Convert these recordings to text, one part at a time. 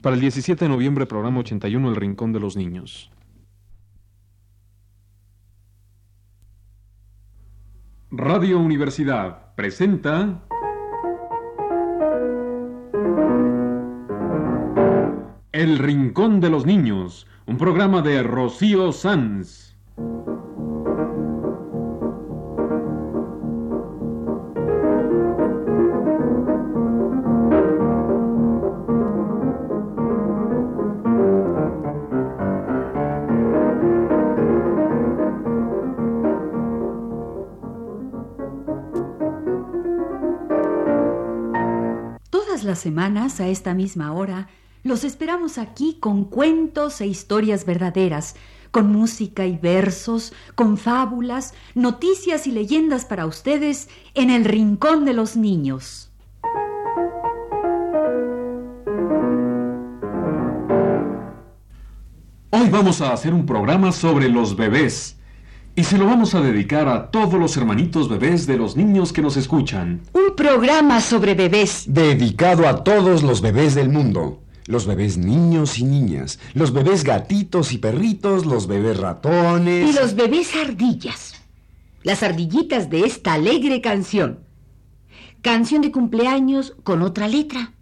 Para el 17 de noviembre, programa 81, El Rincón de los Niños. Radio Universidad presenta... El Rincón de los Niños, un programa de Rocío Sanz. Semanas, a esta misma hora, los esperamos aquí con cuentos e historias verdaderas, con música y versos, con fábulas, noticias y leyendas para ustedes en el Rincón de los Niños. Hoy vamos a hacer un programa sobre los bebés. Y se lo vamos a dedicar a todos los hermanitos bebés de los niños que nos escuchan. Un programa sobre bebés. Dedicado a todos los bebés del mundo. Los bebés niños y niñas, los bebés gatitos y perritos, los bebés ratones. Y los bebés ardillas. Las ardillitas de esta alegre canción. Canción de cumpleaños con otra letra.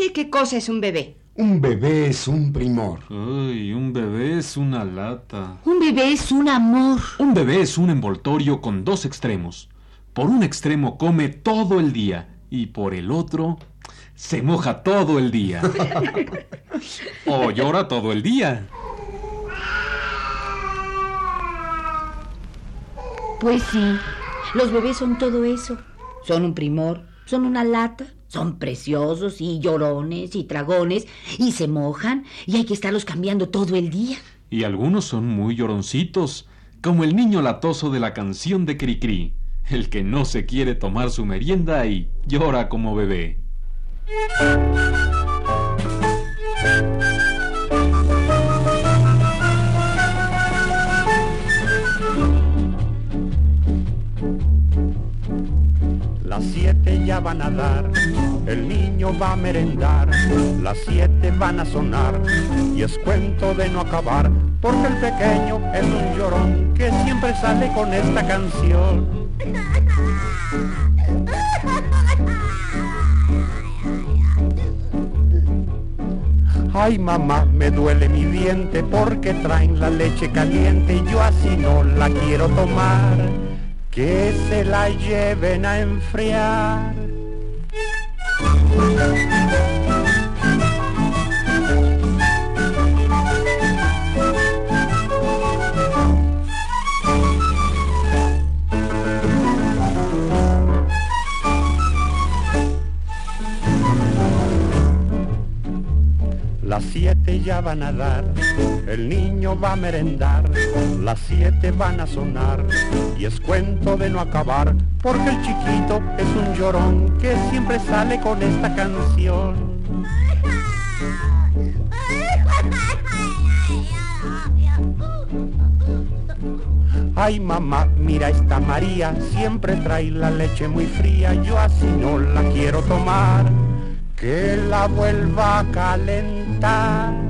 ¿Quién me dice qué cosa es un bebé? Un bebé es un primor. Ay, un bebé es una lata. Un bebé es un amor. Un bebé es un envoltorio con dos extremos. Por un extremo come todo el día y por el otro se moja todo el día. o llora todo el día. Pues sí, los bebés son todo eso. Son un primor, son una lata, son preciosos y llorones y dragones y se mojan y hay que estarlos cambiando todo el día. Y algunos son muy lloroncitos, como el niño latoso de la canción de Cricri, el que no se quiere tomar su merienda y llora como bebé. Las siete ya van a dar, el niño va a merendar, las siete van a sonar y es cuento de no acabar, porque el pequeño es un llorón que siempre sale con esta canción. Ay mamá, me duele mi diente porque traen la leche caliente y yo así no la quiero tomar. Que se la lleven a enfriar. Las siete ya van a dar, el niño va a merendar, las siete van a sonar y es cuento de no acabar, porque el chiquito es un llorón que siempre sale con esta canción. Ay mamá, mira esta María, siempre trae la leche muy fría, yo así no la quiero tomar, que la vuelva a calentar.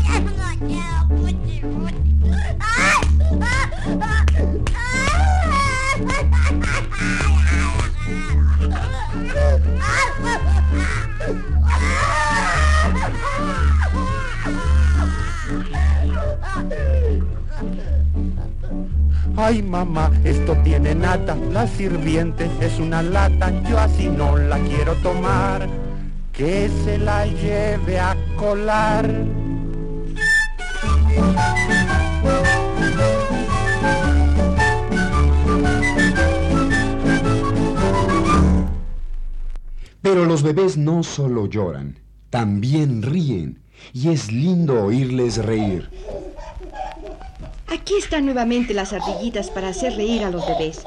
Ay mamá, esto tiene nata, la sirviente es una lata, yo así no la quiero tomar, que se la lleve a colar. Pero los bebés no solo lloran, también ríen, y es lindo oírles reír. Aquí están nuevamente las ardillitas para hacer reír a los bebés.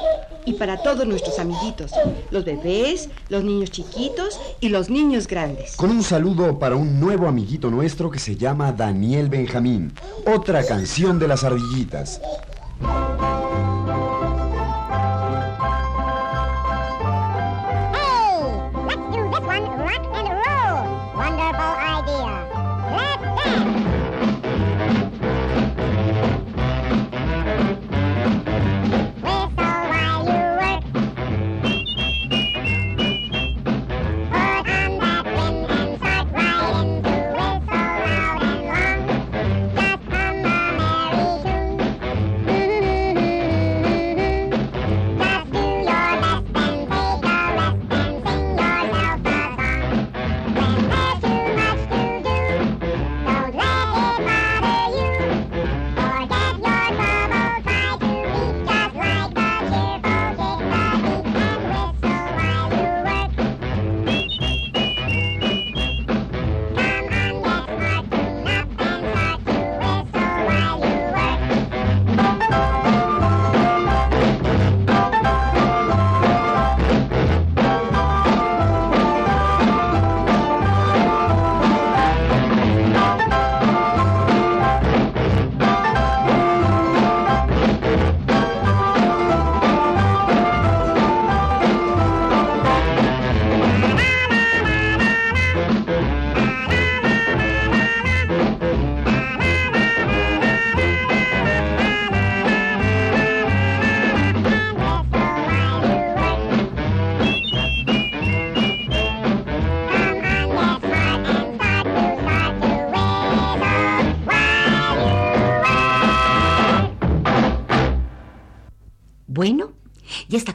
Y para todos nuestros amiguitos. Los bebés, los niños chiquitos y los niños grandes. Con un saludo para un nuevo amiguito nuestro que se llama Daniel Benjamín. Otra canción de las ardillitas.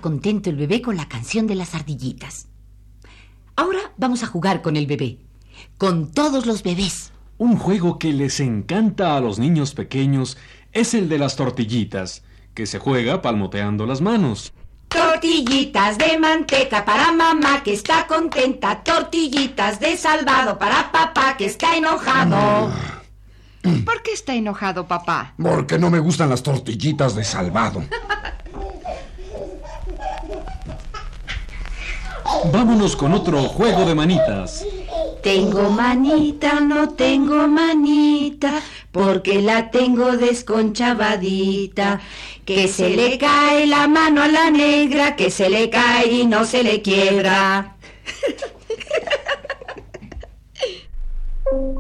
Contento el bebé con la canción de las ardillitas. Ahora vamos a jugar con el bebé. Con todos los bebés. Un juego que les encanta a los niños pequeños es el de las tortillitas, que se juega palmoteando las manos. Tortillitas de manteca para mamá que está contenta. Tortillitas de salvado para papá que está enojado. ¿Por qué está enojado papá? Porque no me gustan las tortillitas de salvado. Vámonos con otro juego de manitas. Tengo manita, no tengo manita, porque la tengo desconchavadita. Que se le cae la mano a la negra, que se le cae y no se le quiebra.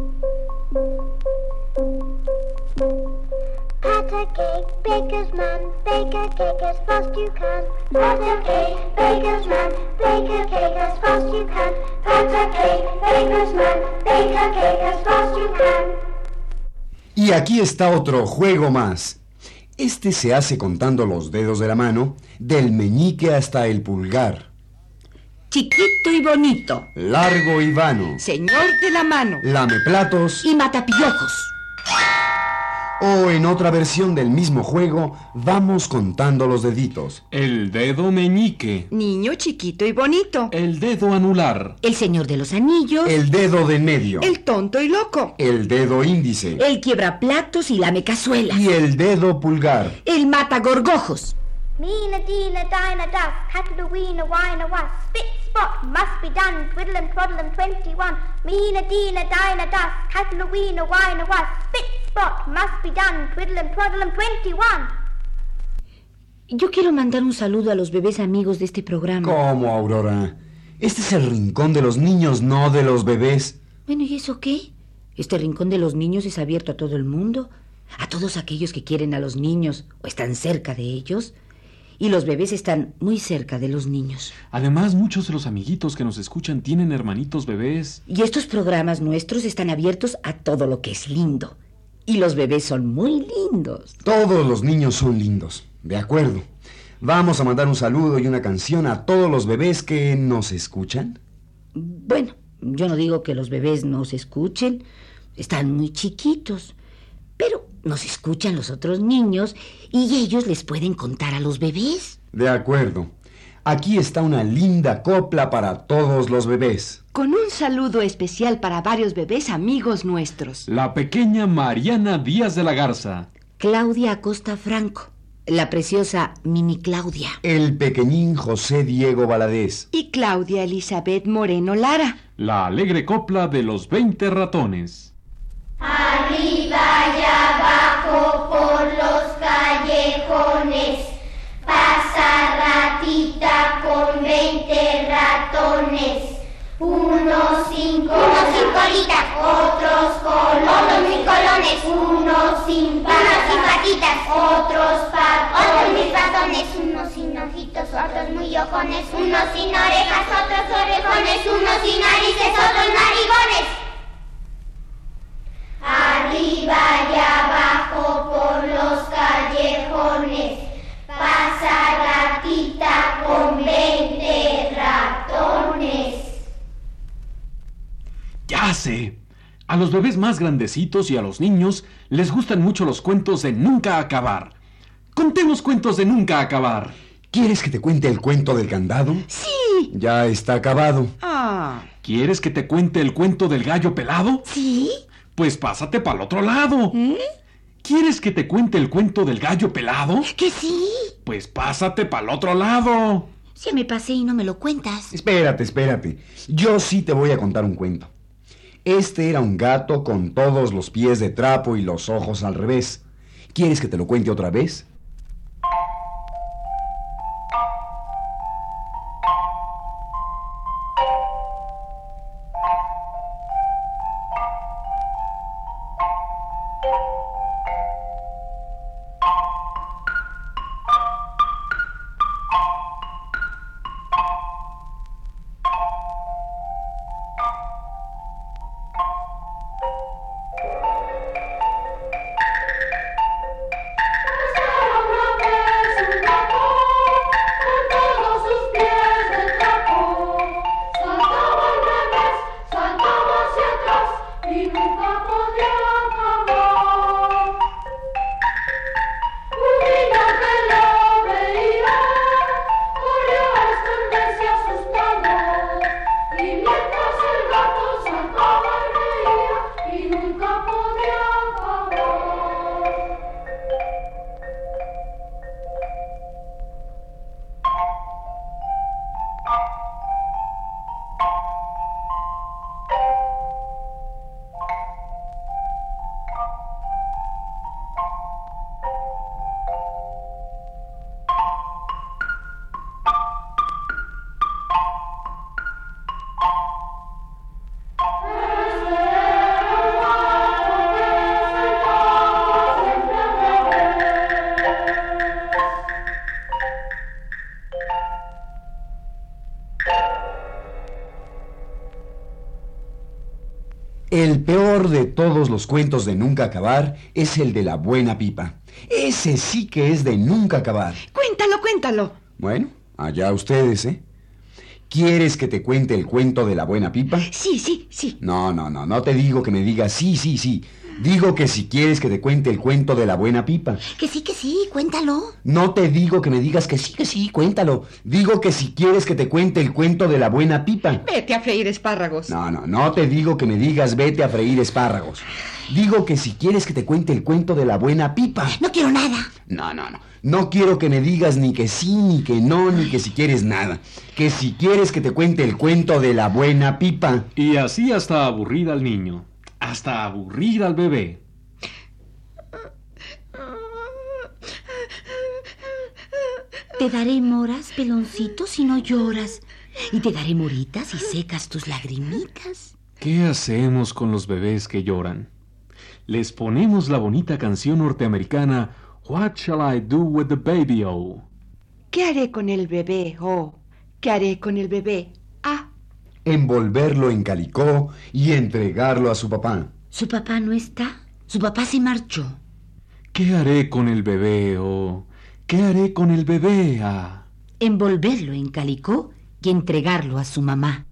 a cake, baker's man, bake a cake as fast you can. Pat a cake, baker's man, bake a cake as fast you can. Pat a cake, baker's man, bake a cake as fast you can. Y aquí está otro juego más. Este se hace contando los dedos de la mano, del meñique hasta el pulgar. Chiquito y bonito, Largo y vano. Señor de la mano. Lameplatos. y matapiojos. O en otra versión del mismo juego, vamos contando los deditos. El dedo meñique. Niño chiquito y bonito. El dedo anular. El señor de los anillos, El dedo de en medio. El tonto y loco. El dedo índice. el quiebraplatos y lame cazuelas. Y el dedo pulgar. El matagorgojos. Meena, deena, dina, duff, cattle, weena, wine, was, spit, spot, must be done, twiddle and twaddle and twenty-one. Meena, deena, dina, duff, cattle, weena, wine, was, spit, spot must be done, twiddle and twaddle and twenty-one. Yo quiero mandar un saludo a los bebés amigos de este programa. ¿Cómo, Aurora? Este es el rincón de los niños, no de los bebés. Bueno, ¿y eso qué? Este rincón de los niños es abierto a todo el mundo, a todos aquellos que quieren a los niños o están cerca de ellos. Y los bebés están muy cerca de los niños. Además, muchos de los amiguitos que nos escuchan tienen hermanitos bebés. Y estos programas nuestros están abiertos a todo lo que es lindo. Y los bebés son muy lindos. Todos los niños son lindos. De acuerdo. Vamos a mandar un saludo y una canción a todos los bebés que nos escuchan. Bueno, yo no digo que los bebés no se escuchen, están muy chiquitos, pero nos escuchan los otros niños y ellos les pueden contar a los bebés. De acuerdo. Aquí está una linda copla para todos los bebés. Con un saludo especial para varios bebés amigos nuestros. La pequeña Mariana Díaz de la Garza. Claudia Acosta Franco, la preciosa Mini Claudia. El pequeñín José Diego Valadez. Y Claudia Elizabeth Moreno Lara. La alegre copla de los 20 ratones. Arriba y abajo por los callejones. Pasa ratita con veinte ratones. Unos sin Unos sin colita, otros colones, otros sin colones, unos sin unos sin patitas, otros pa otros mis ratones, unos sin ojitos, otros muy ojones, unos sin orejas, otros orejones, unos sin narices, otros narigones. Arriba y abajo por los callejones pasa ratita con veinte ratones. Ya sé. A los bebés más grandecitos y a los niños les gustan mucho los cuentos de nunca acabar. Contemos cuentos de nunca acabar. ¿Quieres que te cuente el cuento del candado? Sí, Ya está acabado. Ah, ¿Quieres que te cuente el cuento del gallo pelado? sí. Pues pásate para el otro lado. ¿Quieres que te cuente el cuento del gallo pelado? Que sí. Pues pásate para el otro lado. Si me pasé y no me lo cuentas. Espérate, espérate. Yo sí te voy a contar un cuento. Este era un gato con todos los pies de trapo y los ojos al revés. ¿Quieres que te lo cuente otra vez? Peor de todos los cuentos de nunca acabar es el de la buena pipa. Ese sí que es de nunca acabar. cuéntalo, cuéntalo. Bueno, allá ustedes, ¿eh? ¿Quieres que te cuente el cuento de la buena pipa? Sí, sí, sí. No, no, no, no te digo que me digas sí, sí, sí. Digo que si quieres que te cuente el cuento de la buena pipa. Que sí, que sí, cuéntalo. No te digo que me digas que sí, que sí, cuéntalo. Digo que si quieres que te cuente el cuento de la buena pipa. Vete a freír espárragos. No, no, no te digo que me digas vete a freír espárragos. Digo que si quieres que te cuente el cuento de la buena pipa. No quiero nada. No, no, no. No quiero que me digas ni que sí, ni que no, ni que si quieres nada. Que si quieres que te cuente el cuento de la buena pipa. Y así hasta aburrir al niño hasta aburrir al bebé. Te daré moras, peloncito, si no lloras. Y te daré moritas si secas tus lagrimitas. ¿Qué hacemos con los bebés que lloran? Les ponemos la bonita canción norteamericana What Shall I Do With the Baby Oh? ¿Qué haré con el bebé, oh? ¿Qué haré con el bebé, Envolverlo en calicó y entregarlo a su papá. Su papá no está. Su papá se marchó. ¿Qué haré con el bebé oh? ¿Qué haré con el bebé ah? Envolverlo en calicó y entregarlo a su mamá.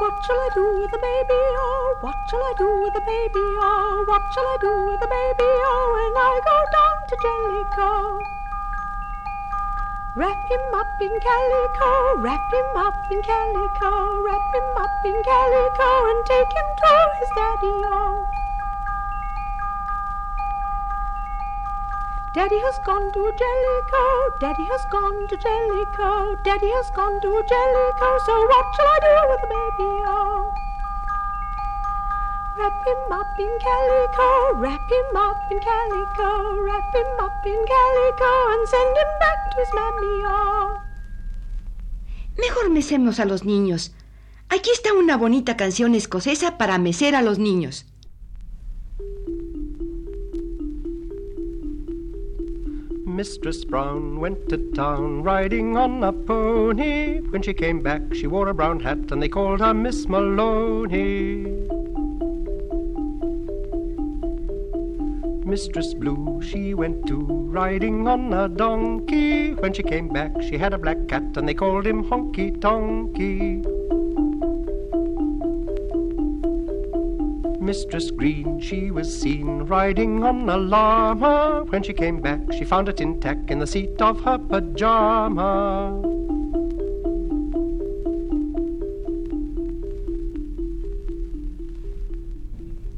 What shall I do with the baby? Oh, what shall I do with the baby? Oh, what shall I do with the baby? Oh, when I go down to Jellicoe. Wrap him up in calico, wrap him up in calico, wrap him up in calico, and take him to his daddy. Oh. Daddy has gone to Jellicoe, Daddy has gone to Jellicoe, Daddy has gone to Jellicoe, so what shall I do with the baby? Wrap him up in calico, wrap him up in calico, wrap him up in calico, and send him back to his mammy. Oh. mejor mecemos a los niños. Aquí está una bonita canción escocesa para mecer a los niños. Mistress Brown went to town riding on a pony. When she came back, she wore a brown hat and they called her Miss Maloney. Mistress Blue, she went to riding on a donkey. When she came back, she had a black cat and they called him Honky Tonky. Mistress Green, she was seen riding on a llama. When she came back, she found a tin tack in the seat of her pajama.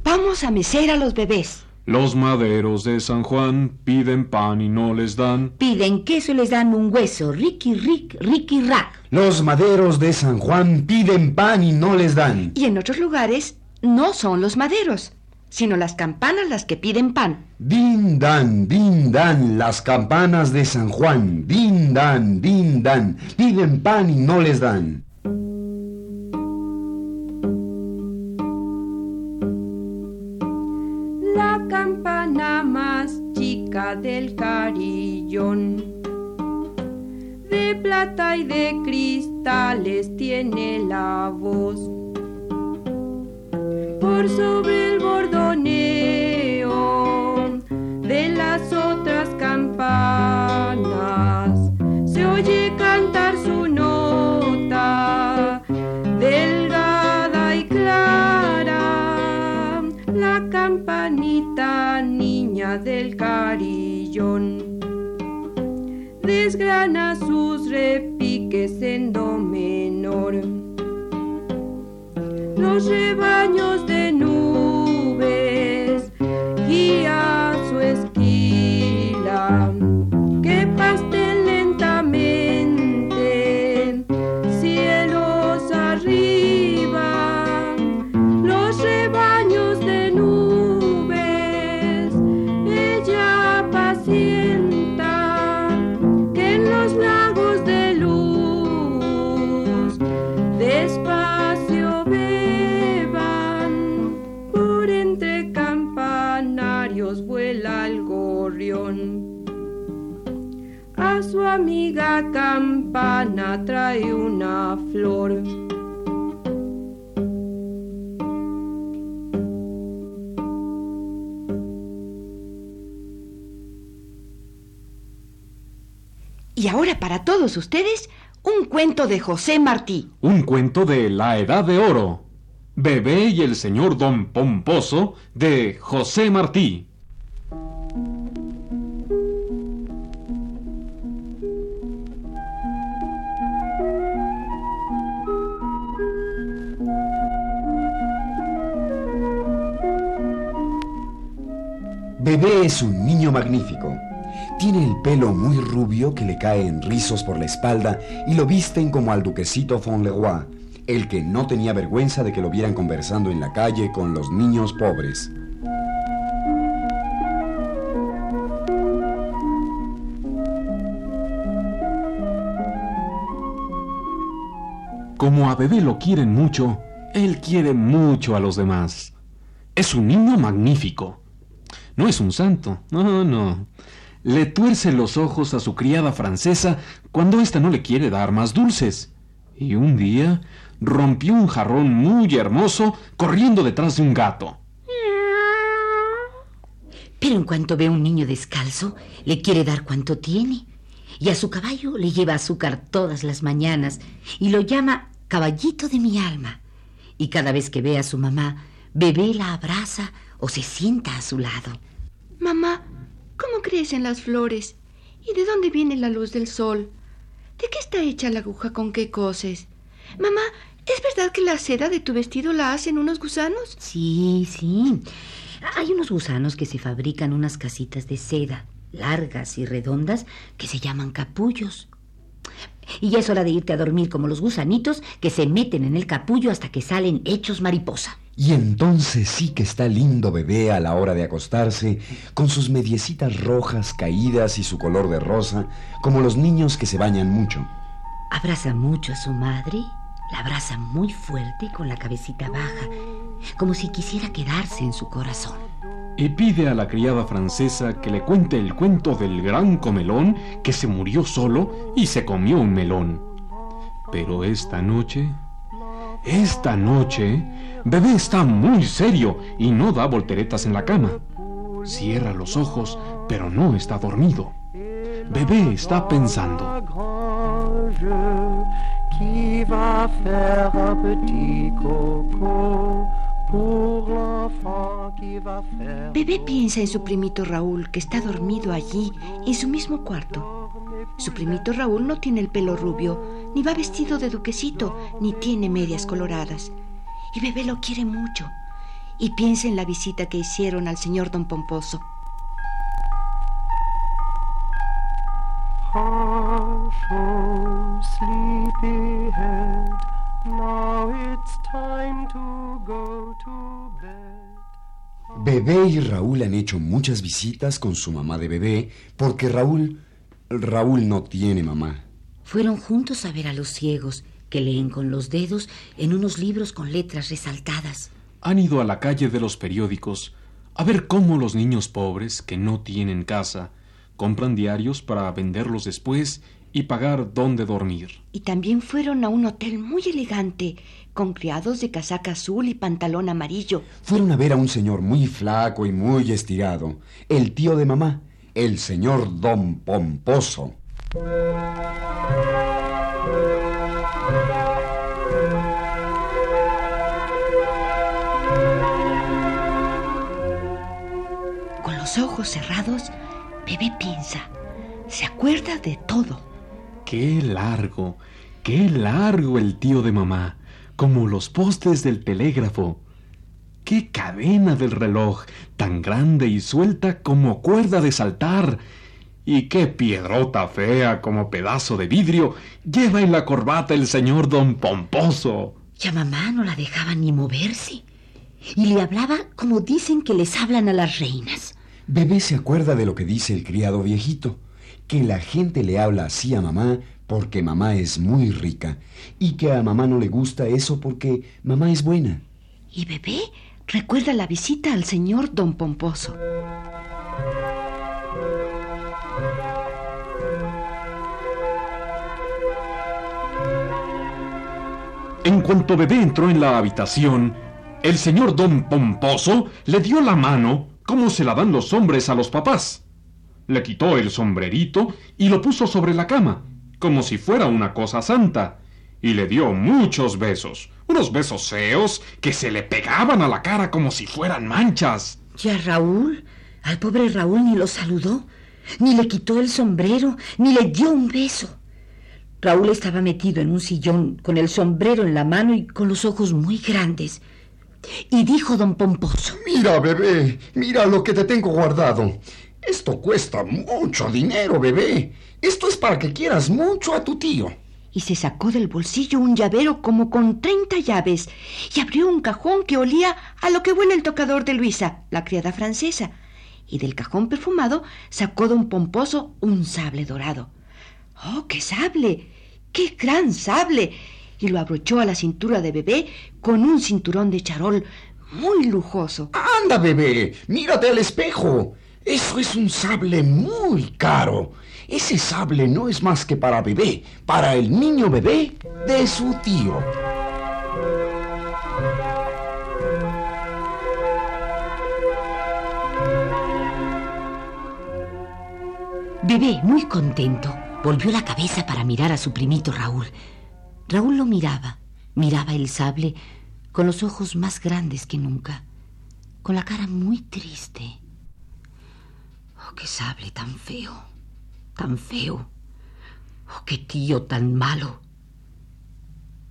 Vamos a mecer a los bebés. Los maderos de San Juan piden pan y no les dan. Piden queso y les dan un hueso. Ricky Rick, Ricky Rack. Los maderos de San Juan piden pan y no les dan. Y en otros lugares no son los maderos, sino las campanas las que piden pan. Din dan, din dan, las campanas de San Juan. Din dan, din dan, piden pan y no les dan. Del carillón. De plata y de cristales tiene la voz. Por sobre el bordoneo campanita niña del carillón. Desgrana sus repiques en do menor. Los rebaños campana trae una flor. Y ahora para todos ustedes, un cuento de José Martí. Un cuento de la Edad de Oro. Bebé y el señor Don Pomposo de José Martí. Es un niño magnífico. Tiene el pelo muy rubio que le cae en rizos por la espalda y lo visten como al duquesito von Leroy, el que no tenía vergüenza de que lo vieran conversando en la calle con los niños pobres. Como a bebé lo quieren mucho, él quiere mucho a los demás. Es un niño magnífico. No es un santo, no, no. Le tuerce los ojos a su criada francesa cuando ésta no le quiere dar más dulces. Y un día rompió un jarrón muy hermoso corriendo detrás de un gato. Pero en cuanto ve a un niño descalzo, le quiere dar cuanto tiene. Y a su caballo le lleva azúcar todas las mañanas y lo llama caballito de mi alma. Y cada vez que ve a su mamá, bebé la abraza o se sienta a su lado. Mamá, ¿cómo crecen las flores? ¿Y de dónde viene la luz del sol? ¿De qué está hecha la aguja con qué coses? Mamá, ¿es verdad que la seda de tu vestido la hacen unos gusanos? Sí, sí. Hay unos gusanos que se fabrican unas casitas de seda, largas y redondas, que se llaman capullos. Y ya es hora de irte a dormir como los gusanitos que se meten en el capullo hasta que salen hechos mariposa. Y entonces sí que está lindo bebé a la hora de acostarse, con sus mediecitas rojas caídas y su color de rosa, como los niños que se bañan mucho. Abraza mucho a su madre, la abraza muy fuerte y con la cabecita baja, como si quisiera quedarse en su corazón. Y pide a la criada francesa que le cuente el cuento del gran comelón que se murió solo y se comió un melón. Pero esta noche, esta noche, bebé está muy serio y no da volteretas en la cama. Cierra los ojos, pero no está dormido. Bebé está pensando. Bebé piensa en su primito Raúl, que está dormido allí, en su mismo cuarto. Su primito Raúl no tiene el pelo rubio, ni va vestido de duquesito, ni tiene medias coloradas. Y Bebé lo quiere mucho. Y piensa en la visita que hicieron al señor Don Pomposo. Hush, oh, sleepyhead, now it's time to go to bed. Bebé y Raúl han hecho muchas visitas con su mamá de bebé porque Raúl... Raúl no tiene mamá. Fueron juntos a ver a los ciegos, que leen con los dedos en unos libros con letras resaltadas. Han ido a la calle de los periódicos a ver cómo los niños pobres que no tienen casa compran diarios para venderlos después y pagar dónde dormir. Y también fueron a un hotel muy elegante, con criados de casaca azul y pantalón amarillo. Fueron a ver a un señor muy flaco y muy estirado, el tío de mamá, el señor Don Pomposo. Con los ojos cerrados, Bebé piensa, se acuerda de todo. Qué largo, qué largo el tío de mamá, como los postes del telégrafo. Qué cadena del reloj, tan grande y suelta como cuerda de saltar. Y qué piedrota fea como pedazo de vidrio lleva en la corbata el señor don Pomposo. Y a mamá no la dejaba ni moverse. Y le hablaba como dicen que les hablan a las reinas. Bebé se acuerda de lo que dice el criado viejito, que la gente le habla así a mamá porque mamá es muy rica y que a mamá no le gusta eso porque mamá es buena. Y Bebé recuerda la visita al señor Don Pomposo. En cuanto bebé entró en la habitación, el señor don Pomposo le dio la mano como se la dan los hombres a los papás. Le quitó el sombrerito y lo puso sobre la cama, como si fuera una cosa santa, y le dio muchos besos, unos besos feos que se le pegaban a la cara como si fueran manchas. ¿Y a Raúl? Al pobre Raúl ni lo saludó, ni le quitó el sombrero, ni le dio un beso. Raúl estaba metido en un sillón con el sombrero en la mano y con los ojos muy grandes. Y dijo don Pomposo. Mira, bebé, mira lo que te tengo guardado. Esto cuesta mucho dinero, bebé. Esto es para que quieras mucho a tu tío. Y se sacó del bolsillo un llavero como con 30 llaves y abrió un cajón que olía a lo que huele el tocador de Luisa, la criada francesa. Y del cajón perfumado sacó don Pomposo un sable dorado. ¡Oh, qué sable! ¡Qué gran sable! y lo abrochó a la cintura de bebé con un cinturón de charol muy lujoso. Anda, bebé, mírate al espejo. Eso es un sable muy caro. Ese sable no es más que para bebé, para el niño bebé de su tío. Bebé, muy contento, volvió la cabeza para mirar a su primito Raúl. Raúl lo miraba, miraba el sable con los ojos más grandes que nunca, con la cara muy triste. Oh, qué sable tan feo, tan feo. Oh, qué tío tan malo.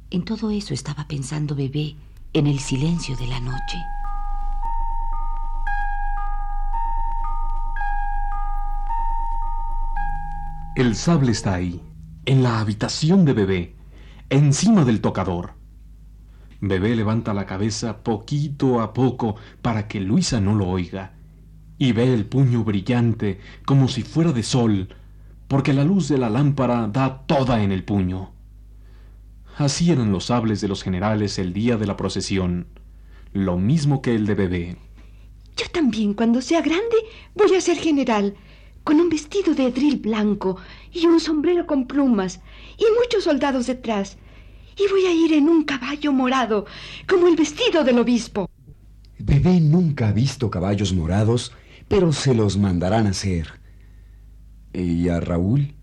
En todo eso estaba pensando Bebé en el silencio de la noche. El sable está ahí, en la habitación de bebé, encima del tocador. Bebé levanta la cabeza poquito a poco para que Luisa no lo oiga, y ve el puño brillante como si fuera de sol, porque la luz de la lámpara da toda en el puño. Así eran los sables de los generales el día de la procesión, lo mismo que el de bebé. Yo también, cuando sea grande, voy a ser general, con un vestido de edril blanco y un sombrero con plumas y muchos soldados detrás. Y voy a ir en un caballo morado, como el vestido del obispo. Bebé nunca ha visto caballos morados, pero se los mandarán a hacer. ¿Y a Raúl?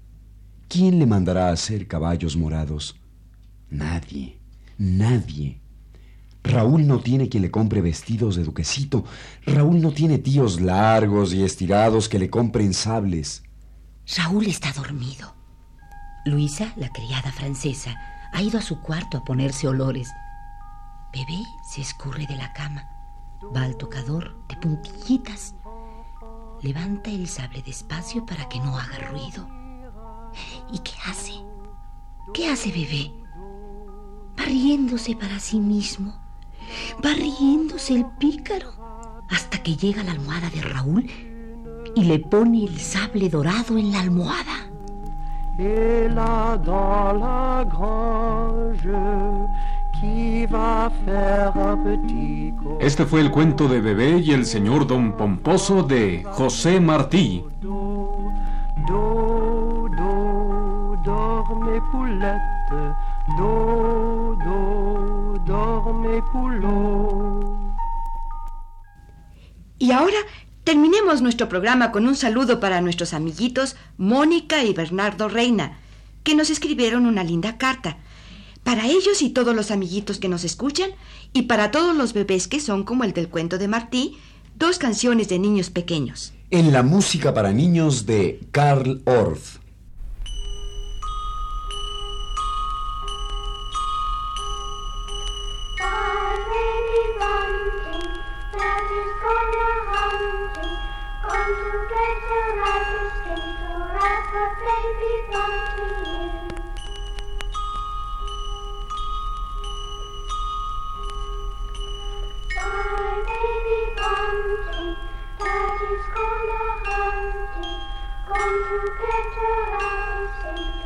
¿Quién le mandará a hacer caballos morados? Nadie, nadie. Raúl no tiene quien le compre vestidos de duquesito. Raúl no tiene tíos largos y estirados que le compren sables. Raúl está dormido. Luisa, la criada francesa, ha ido a su cuarto a ponerse olores. Bebé se escurre de la cama, va al tocador de puntillitas, levanta el sable despacio para que no haga ruido. ¿Y qué hace? ¿Qué hace bebé? Va riéndose para sí mismo. Va riéndose el pícaro hasta que llega a la almohada de Raúl y le pone el sable dorado en la almohada. Dans la grange, Este fue el cuento de bebé y el señor don Pomposo de José Martí. Y ahora terminemos nuestro programa con un saludo para nuestros amiguitos Mónica y Bernardo Reina, que nos escribieron una linda carta. Para ellos y todos los amiguitos que nos escuchan, y para todos los bebés que son como el del cuento de Martí, dos canciones de niños pequeños. En la música para niños de Karl Orff. Gone to get a